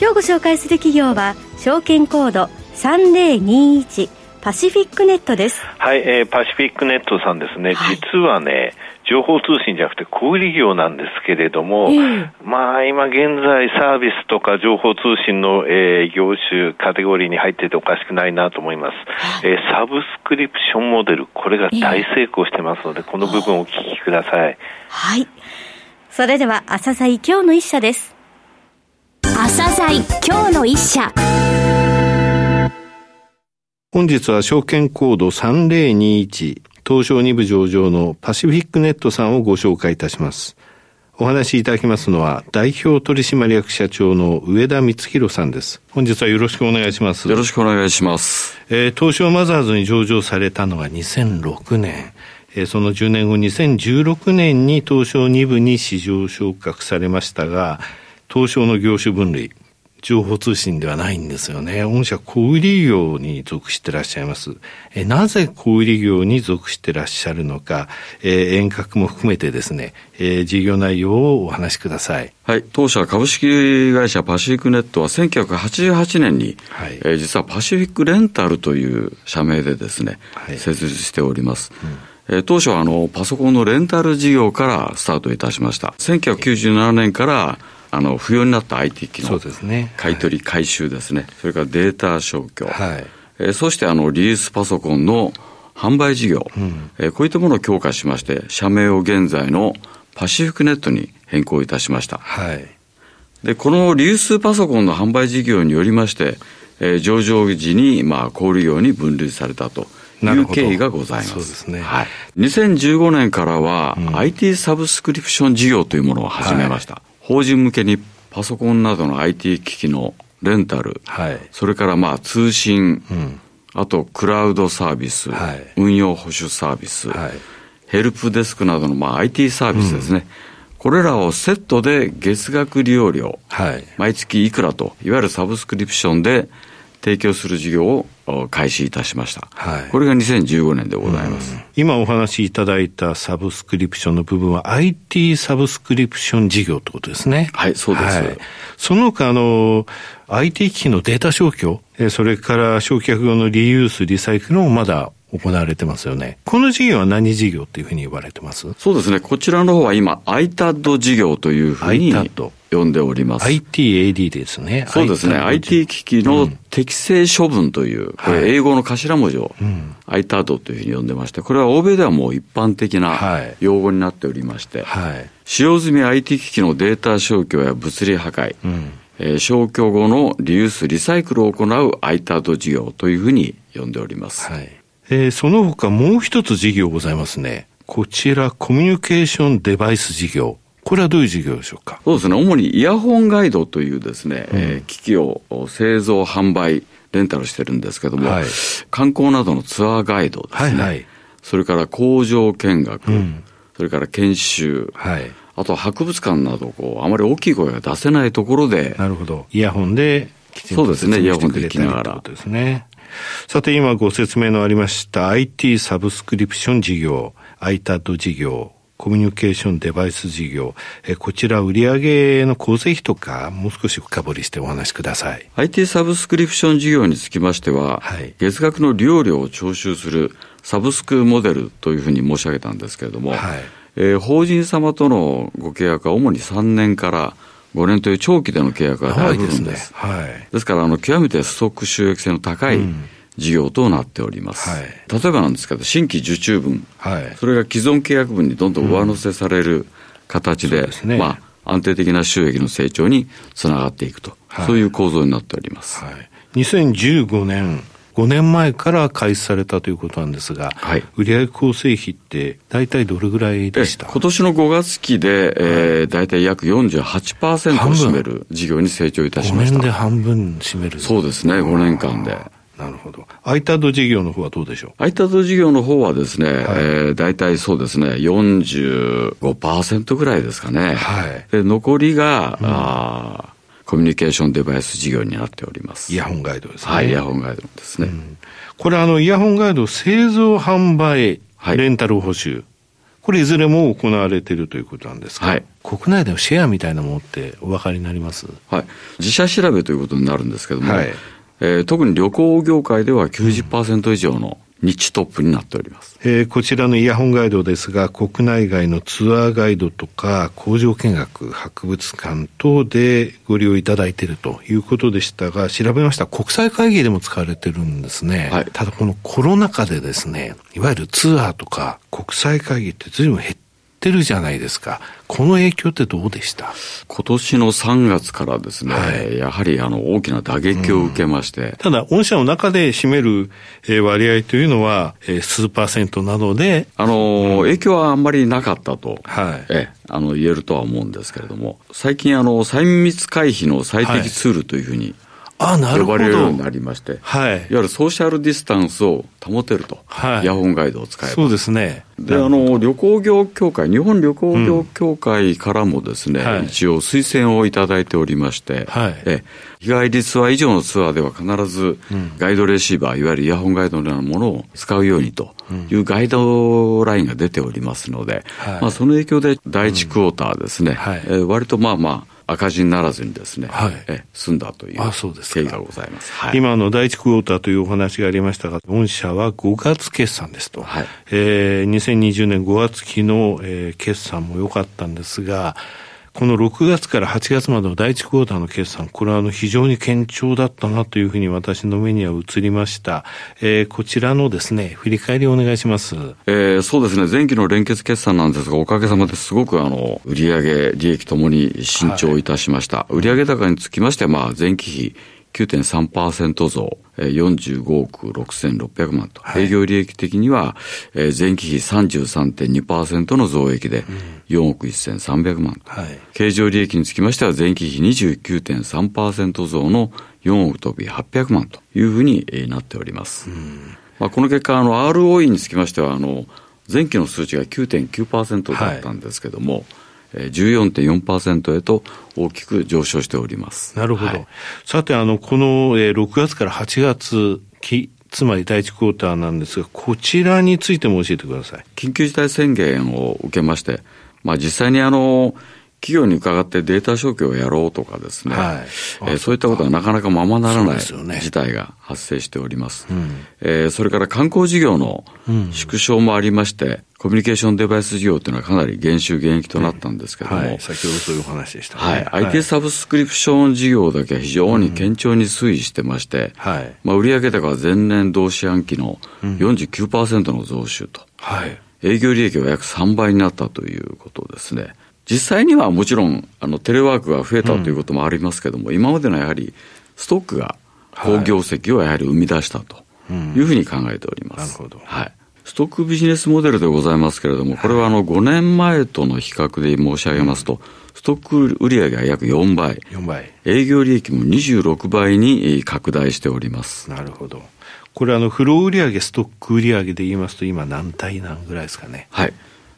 今日ご紹介する企業は証券コード3021パシフィックネットです。はい、えー、パシフィックネットさんですね、はい、実はね情報通信じゃなくて小売業なんですけれども、えー、まあ今現在サービスとか情報通信の、えー、業種カテゴリーに入ってておかしくないなと思います、はい、えー、サブスクリプションモデルこれが大成功してますので、えー、この部分をお聞きください。はい。それでは朝鮮今日の一社です朝鮮今日の一社本日は証券コード3021東証2部上場のパシフィックネットさんをご紹介いたします。お話しいただきますのは、代表取締役社長の上田光弘さんです。本日はよろしくお願いします。よろしくお願いします。えー、東証マザーズに上場されたのが2006年。えー、その10年後2016年に東証2部に市場昇格されましたが、東証の業種分類、情報通信ではないんですよね。御社小売業に属してらっしゃいます。えなぜ小売業に属してらっしゃるのか、えー、遠隔も含めてですね、えー、事業内容をお話しください。はい。当社株式会社パシフィックネットは1988年に、はい、えー、実はパシフィックレンタルという社名でですね、はい、設立しております。うんえー、当初はあのパソコンのレンタル事業からスタートいたしました。1997年からあの不要になった IT 機能、買取回収ですね、それからデータ消去、はい、えー、そしてあのリリースパソコンの販売事業、うん、えー、こういったものを強化しまして、社名を現在のパシフィックネットに変更いたしました。はい、でこのリユースパソコンの販売事業によりまして、えー、上場時に、まあ、小売業に分類されたと。いう経緯がございます。そうですね。はい。2015年からは、うん、IT サブスクリプション事業というものを始めました。はい法人向けにパソコンなどの IT 機器のレンタル、はい、それからまあ通信、うん、あとクラウドサービス、はい、運用保守サービス、はい、ヘルプデスクなどのまあ IT サービスですね、うん、これらをセットで月額利用料、毎月いくらと、いわゆるサブスクリプションで提供する事業を開始いたしました。はい、これが2015年でございます。今お話しいただいたサブスクリプションの部分は IT サブスクリプション事業ってことですね。はい、そうです。はい、その他、あの、IT 機器のデータ消去、それから焼却後のリユース、リサイクルもまだ行われてますよね。この事業は何事業っていうふうに言われてます？そうですね。こちらの方は今、ITAD 事業というふうに。呼んでおります。ITAD ですね。そうですね。IT 機器の適正処分という、これ英語の頭文字を ITAD というふうに呼んでまして、これは欧米ではもう一般的な用語になっておりまして、はい、使用済み IT 機器のデータ消去や物理破壊、うんえー、消去後のリユース、リサイクルを行う ITAD 事業というふうに呼んでおります。はいえー、その他もう一つ事業ございますね。こちら、コミュニケーションデバイス事業。これはどういう事業でしょうか？そうですね。主にイヤホンガイドというですね、うん、えー、機器を製造、販売、レンタルしてるんですけども、はい、観光などのツアーガイドですね。はいはい、それから工場見学、うん、それから研修、はい、あと博物館など、こう、あまり大きい声が出せないところで。なるほど。イヤホンできちんとそうですね、イヤホンで聞きながら。ですね。さて今ご説明のありました IT サブスクリプション事業、ITAD 事業、コミュニケーションデバイス事業、えこちら売上の構成比とか、もう少し深掘りしてお話しください。IT サブスクリプション事業につきましては、はい、月額の利用料を徴収するサブスクモデルというふうに申し上げたんですけれども、はい、えー、法人様とのご契約は主に3年から5年という長期での契約が大部分です。ですね、はい、ですから、あの、極めてストック収益性の高い、うん。事業となっております。はい、例えばなんですけど、新規受注分、はい、それが既存契約分にどんどん上乗せされる形で、うんね、まあ、安定的な収益の成長につながっていくと、はい、そういう構造になっております。はい、2015年、5年前から開始されたということなんですが、はい、売上構成比って大体どれぐらいでした？今年の5月期で、えー、大体約48%を占める事業に成長いたしました。5年で半分占めるそうですね、5年間で。なるほど。アイタド事業の方はどうでしょう？アイタド事業の方はですね、はい、えー、大体そうですね、45%ぐらいですかね。はい。で、残りが、うん、あコミュニケーションデバイス事業になっております。イヤホンガイドですね。はい、イヤホンガイドですね。うん、これあの、イヤホンガイド製造販売、レンタル補修。これいずれも行われているということなんですか、はい、国内でのシェアみたいなものってお分かりになります？はい。自社調べということになるんですけども、はい、えー、特に旅行業界では90%以上の日トップになっております。えー、こちらのイヤホンガイドですが、国内外のツアーガイドとか工場見学、博物館等でご利用いただいているということでしたが、調べました国際会議でも使われてるんですね。はい、ただこのコロナ禍でですね、いわゆるツアーとか国際会議って随分減ってるじゃないですか。この影響ってどうでした？今年の3月からですね、はい、やはりあの大きな打撃を受けまして。うん、ただ、御社の中で占める割合というのは、数パーセントなどで。あの、影響はあんまりなかったと、はい、えあの言えるとは思うんですけれども、最近あの、細密回避の最適ツールというふうに、はいあなるほど。呼ばれるようになりまして、はい、いわゆるソーシャルディスタンスを保てると、はい、イヤホンガイドを使えば。そうですね。で、あの、旅行業協会、日本旅行業協会からもですね、うん。一応推薦をいただいておりまして、はい、え日帰りツアー以上のツアーでは必ずガイドレシーバー、いわゆるイヤホンガイドのようなものを使うようにというガイドラインが出ておりますので、まあ、その影響で第一クォーターですね、はい、え割とまあまあ、赤字にならずにですね、はい、え済んだという経緯がございます。はい、今の第一クォーターというお話がありましたが、御社は5月決算ですと。はい、えー、2020年5月期の、えー、決算も良かったんですが、この6月から8月までの第1クォーターの決算、これはあの非常に堅調だったなというふうに私の目には映りました。えー、こちらのですね、振り返りをお願いします。えー、そうですね、前期の連結決算なんですが、おかげさまですごくあの、売上利益ともに伸長いたしました。はい、売上高につきましては、まあ、前期比9.3%増、45億6600万と、はい、営業利益的には、前期比33.2%の増益で4億1300万と、はい、経常利益につきましては前期比29.3%増の4億飛び800万というふうになっております。まあ、この結果、あの、ROE につきましては、あの、前期の数値が9.9%だったんですけども、はい14.4%へと大きく上昇しております。なるほど。はい、さて、あの、この6月から8月期、つまり第一クォーターなんですが、こちらについても教えてください。緊急事態宣言を受けまして、まあ実際にあの、企業に伺ってデータ消去をやろうとかですね、はい、えー、そういったことはなかなかままならない事態が発生しております。そ、ねうん、えー、それから観光事業の縮小もありまして、うん、コミュニケーションデバイス事業というのはかなり減収減益となったんですけども、はい、先ほどそういうお話でした、ね、はい。IT サブスクリプション事業だけは非常に堅調に推移してまして、はい、まあ売上高は前年同四半期の49%の増収と、はい、営業利益は約3倍になったということですね。実際にはもちろんあのテレワークが増えたということもありますけども、うん、今までのやはりストックが好業績をやはり生み出したというふうに考えております。なるほど。はい。ストックビジネスモデルでございますけれども、これはあの5年前との比較で申し上げますと、ストック売上が約4倍。4倍。営業利益も26倍に拡大しております。なるほど。これあの、フロー売上、ストック売上で言いますと、今何対何ぐらいですかね？はい。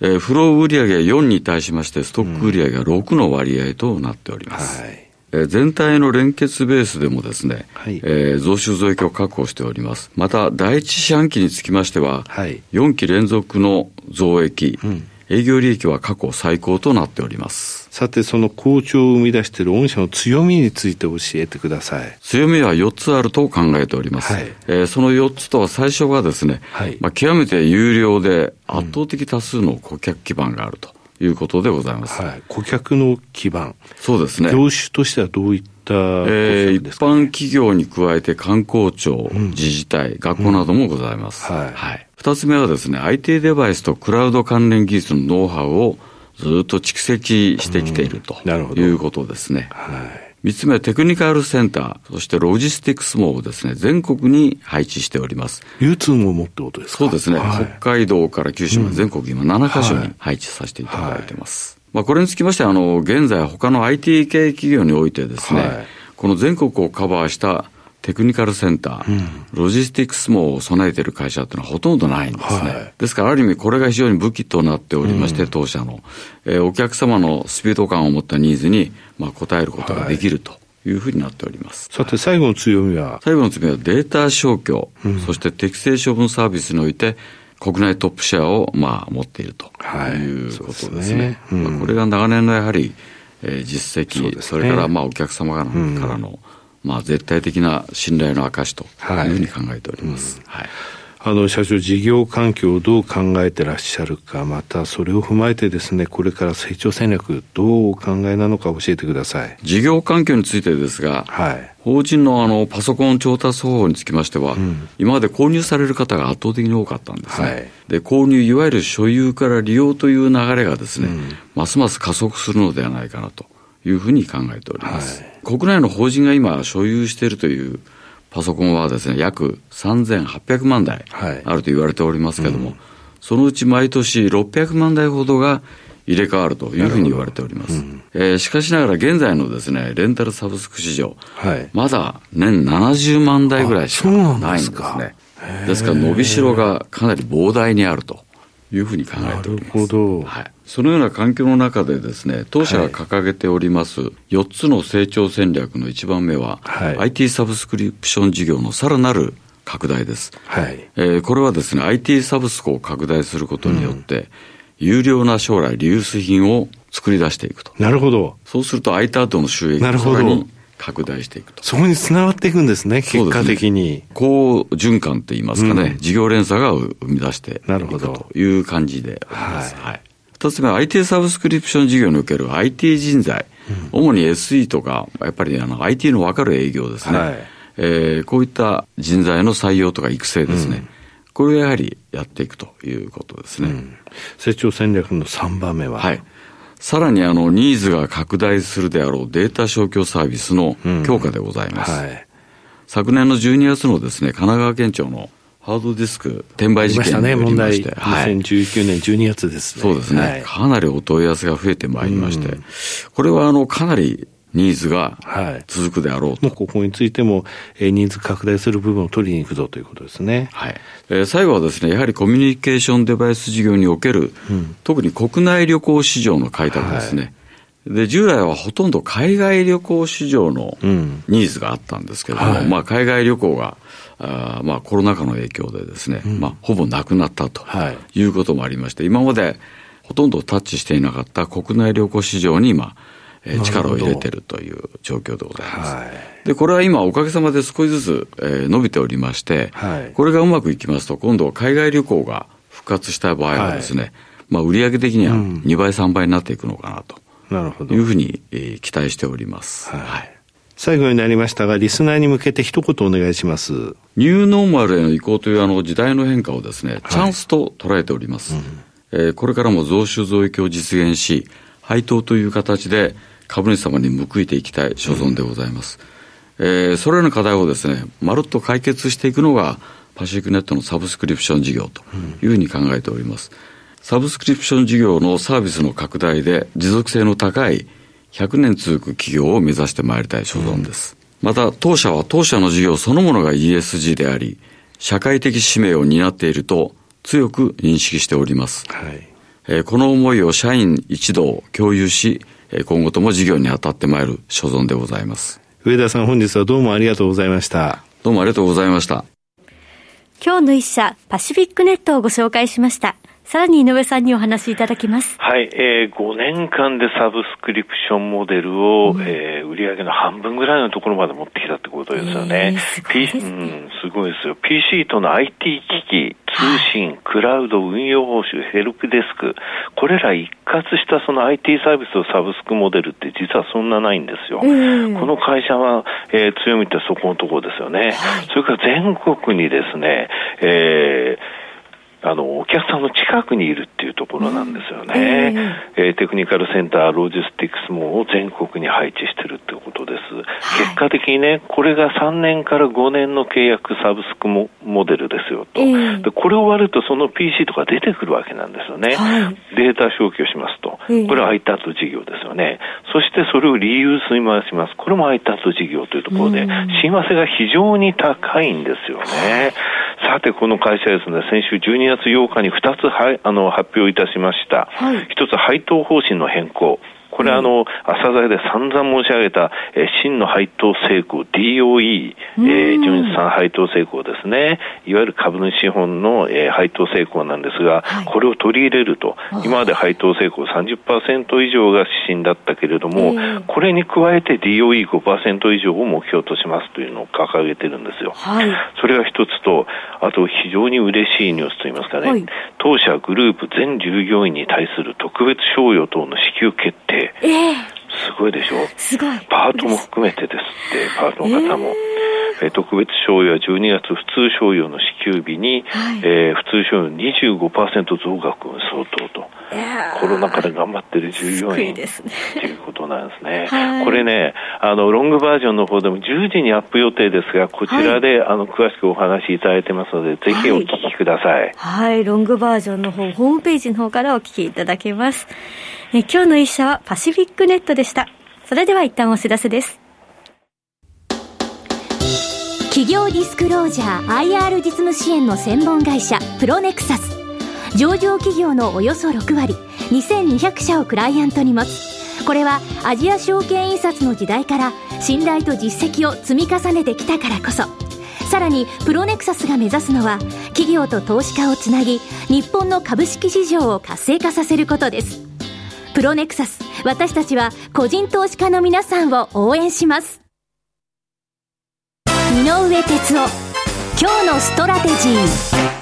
えー、フロー売上4に対しまして、ストック売上が6の割合となっております。うん、はいえ全体の連結ベースでもですね、はい、えー、増収増益を確保しております。また、第一四半期につきましては、はい、4期連続の増益、うん、営業利益は過去最高となっております。さて、その好調を生み出している御社の強みについて教えてください。強みは4つあると考えております。はい、えー、その4つとは最初がですね、はい、まあ、極めて有料で圧倒的多数の顧客基盤があると。いうことでございます。はい、顧客の基盤。そうですね。業種としてはどういったえー、一般企業に加えて観光庁、うん、自治体、学校などもございます。うん、はい。はい。二つ目はですね、IT デバイスとクラウド関連技術のノウハウをずっと蓄積してきているということですね。はい。三つ目はテクニカルセンター、そしてロジスティクス網をですね、全国に配置しております。流通網もってことですか？そうですね、はい、北海道から九州まで全国今7カ所に配置させていただいてます。はい、まあこれにつきましては、あの、現在他の IT 系企業においてですね、はい、この全国をカバーしたテクニカルセンター、うん、ロジスティクス網を備えている会社っていうのはほとんどないんですね。はい、ですから、ある意味これが非常に武器となっておりまして、うん、当社の、えー、お客様のスピード感を持ったニーズに、まあ、応えることができると。いうふうになっております。さて、最後の強みは？最後の強みはデータ消去、うん、そして適正処分サービスにおいて、国内トップシェアを、まあ、持っているということですね。これが長年のやはり、えー、実績そ、ね,、れからまあお客様からの、まあ、絶対的な信頼の証というふうに考えております。はい、あの社長、事業環境をどう考えてらっしゃるか、またそれを踏まえてですね、これから成長戦略、どうお考えなのか教えてください。事業環境についてですが、はい、法人のあのパソコン調達方法につきましては、うん、今まで購入される方が圧倒的に多かったんですね。はい、で、購入、いわゆる所有から利用という流れがですね、うん、ますます加速するのではないかなというふうに考えております。はい、国内の法人が今所有しているというパソコンはですね、約3800万台あると言われておりますけれども、はいうん、そのうち毎年600万台ほどが入れ替わるというふうに言われております。うん、えー、しかしながら現在のですね、レンタルサブスク市場、はい、まだ年70万台ぐらいしかないんですね。ですから伸びしろがかなり膨大にあるというふうに考えております。なるほど。はい。そのような環境の中でですね、当社が掲げております4つの成長戦略の1番目は、はい、IT サブスクリプション事業のさらなる拡大です。はい。えー、これはですね、IT サブスクを拡大することによって、うん、有料な将来リユース品を作り出していくと。なるほど。そうすると空いた後の収益がさらに拡大していくと。そこにつながっていくんですね、結果的に。ね、好循環って言いますかね、うん、事業連鎖が生み出していくという感じであります。はい、はい二つ目は IT サブスクリプション事業における IT 人材、うん、主に SE とか、やっぱりあの IT の分かる営業ですね、はい、えー、こういった人材の採用とか育成ですね、うん、これをやはりやっていくということですね。うん、成長戦略の3番目は、はい、さらにあのニーズが拡大するであろうデータ消去サービスの強化でございます。はい、昨年の12月のですね、神奈川県庁のハードディスク転売事件がありまして、ね、はい、2019年12月ですね。そうですね、はい、かなりお問い合わせが増えてまいりまして、これはあのかなりニーズが続くであろうと。はい、ここについても、えー、ニーズ拡大する部分を取りに行くぞということですね。はい。えー、最後はですね、やはりコミュニケーションデバイス事業における、うん、特に国内旅行市場の開拓ですね。はい、で、従来はほとんど海外旅行市場のニーズがあったんですけれども、うん、まあ海外旅行があまあ、コロナ禍の影響でですね、うん、まあ、ほぼなくなったということもありまして、今までほとんどタッチしていなかった国内旅行市場に今、えー、力を入れてるという状況でございます。はい、で、これは今おかげさまで少しずつ、えー、伸びておりまして、はい、これがうまくいきますと、今度海外旅行が復活した場合はですね、はい、まあ売上的には2倍3倍になっていくのかなと。なるほど。いうふうに、えー、期待しております。はい最後になりましたが、リスナーに向けて一言お願いします。ニューノーマルへの移行というあの時代の変化をですね、チャンスと捉えております。はいうん、えー、これからも増収増益を実現し、配当という形で株主様に報いていきたい所存でございます。うん、えー、それらの課題をですね、まるっと解決していくのが、パシフィックネットのサブスクリプション事業というふうに考えております。うん、サブスクリプション事業のサービスの拡大で持続性の高い100年続く企業を目指してまいりたい所存です。うん、また、当社は当社の事業そのものが ESG であり、社会的使命を担っていると強く認識しております。はい、えー、この思いを社員一同共有し、今後とも事業に当たってまいる所存でございます。上田さん本日はどうもありがとうございました。どうもありがとうございました。今日の一社、パシフィックネットをご紹介しました。さらに井上さんにお話しいただきます。はい、えー、5年間でサブスクリプションモデルを、うん、えー、売上の半分ぐらいのところまで持ってきたってことですよね。えー、すごいですね、うん、すごいですよ。PC との IT 機器、通信、はい、クラウド、運用報酬、ヘルプデスク、これら一括したその IT サービスとサブスクモデルって実はそんなないんですよ。この会社は、えー、強みってそこのところですよね。はい、それから全国にですね、えーあの、お客さんの近くにいるっていうところなんですよね。えー、えー、テクニカルセンター、ロジスティクス網を全国に配置してるってことです。結果的にね、これが3年から5年の契約サブスクモデルですよと、えー、で。これを割るとその PC とか出てくるわけなんですよね。はい、データ消去しますと。これは ITAT 事業ですよね。そしてそれをリユースに回します。これも ITAT 事業というところで、親和性が非常に高いんですよね。さて、この会社ですね、先週12月8日に2つはあの発表いたしました。はい、1つ配当方針の変更。これはあの、朝鮮で散々申し上げた、えー、真の配当成功 DOE、えー、純資産配当成功ですね。いわゆる株主資本の、えー、配当成功なんですが、はい、これを取り入れると、今まで配当成功30%以上が指針だったけれども、これに加えて DOE5% 以上を目標としますというのを掲げてるんですよ。はい、それが一つと、あと非常に嬉しいニュースといいますかね、はい、当社グループ全従業員に対する特別賞与等の支給決定。えー、すごいでしょ？すごい。パートも含めてですって、パートの方も。えーえ特別賞与は12月普通賞与の支給日に、はい、えー、普通賞与25%増額相当と、コロナ禍で頑張ってる従業員と、ね、いうことなんですね。はい、これね、あの、ロングバージョンの方でも10時にアップ予定ですが、こちらで、はい、あの、詳しくお話しいただいてますので、ぜひお聞きください。はい、ロングバージョンの方、ホームページの方からお聞きいただけます。え今日の一社はパシフィックネットでした。それでは一旦お知らせです。企業ディスクロージャー IR 実務支援の専門会社プロネクサス上場企業のおよそ6割2200社をクライアントに持つこれはアジア証券印刷の時代から信頼と実績を積み重ねてきたからこそさらにプロネクサスが目指すのは企業と投資家をつなぎ日本の株式市場を活性化させることですプロネクサス。私たちは個人投資家の皆さんを応援します。井上哲夫。今日のストラテジー。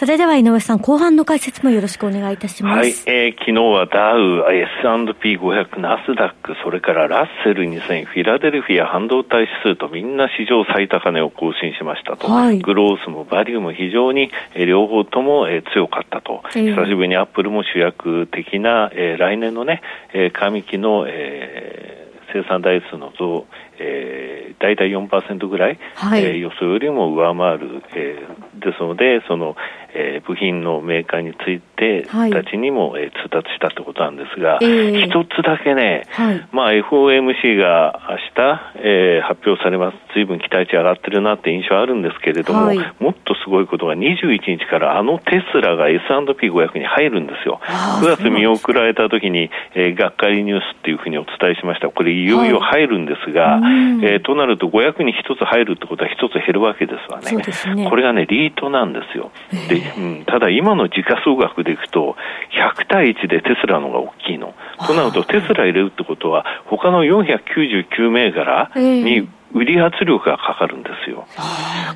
それでは井上さん、後半の解説もよろしくお願いいたします。はい、えー、昨日はダウ、S&P500、ナスダック、それからラッセル2000、フィラデルフィア半導体指数とみんな史上最高値を更新しましたと。はい、グロースもバリューも非常に、えー、両方とも、えー、強かったと。えー、久しぶりにアップルも主役的な、えー、来年のね、えー、上期の、えー、生産台数の増、えー、大体4%ぐらい、はい、えー、予想よりも上回る、えー、ですので、その、えー、部品のメーカーについて、たちにも、えー、通達したってことなんですが、一、えー、つだけね、はい、まあ FOMC が明日、えー、発表されます。随分期待値上がってるなって印象あるんですけれども、はい、もっとすごいことが21日からあのテスラが S&P500 に入るんですよ。9月見送られた時に、えー、がっかりニュースっていうふうにお伝えしました。これいよいよ入るんですが、はい、えー、となると500に1つ入るってことは1つ減るわけですわね。ねこれがね、リートなんですよ。でうん、ただ今の時価総額でいくと、100対1でテスラのが大きいの。となると、テスラ入れるってことは、他の499銘柄に売り圧力がかかるんですよ。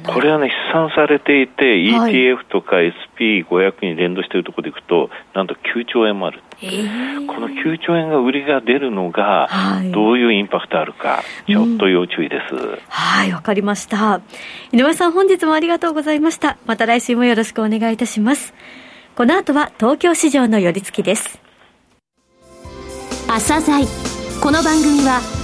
これはね、試算されていて、ETF とか SP500 に連動しているところでいくと、なんと9兆円もある。この9兆円が売りが出るのが、どういうインパクトあるか、ちょっと要注意です。はい、わ、かりました。井上さん、本日もありがとうございました。また来週もよろしくお願いいたします。この後は東京市場の寄り付きです。朝鮮この番組は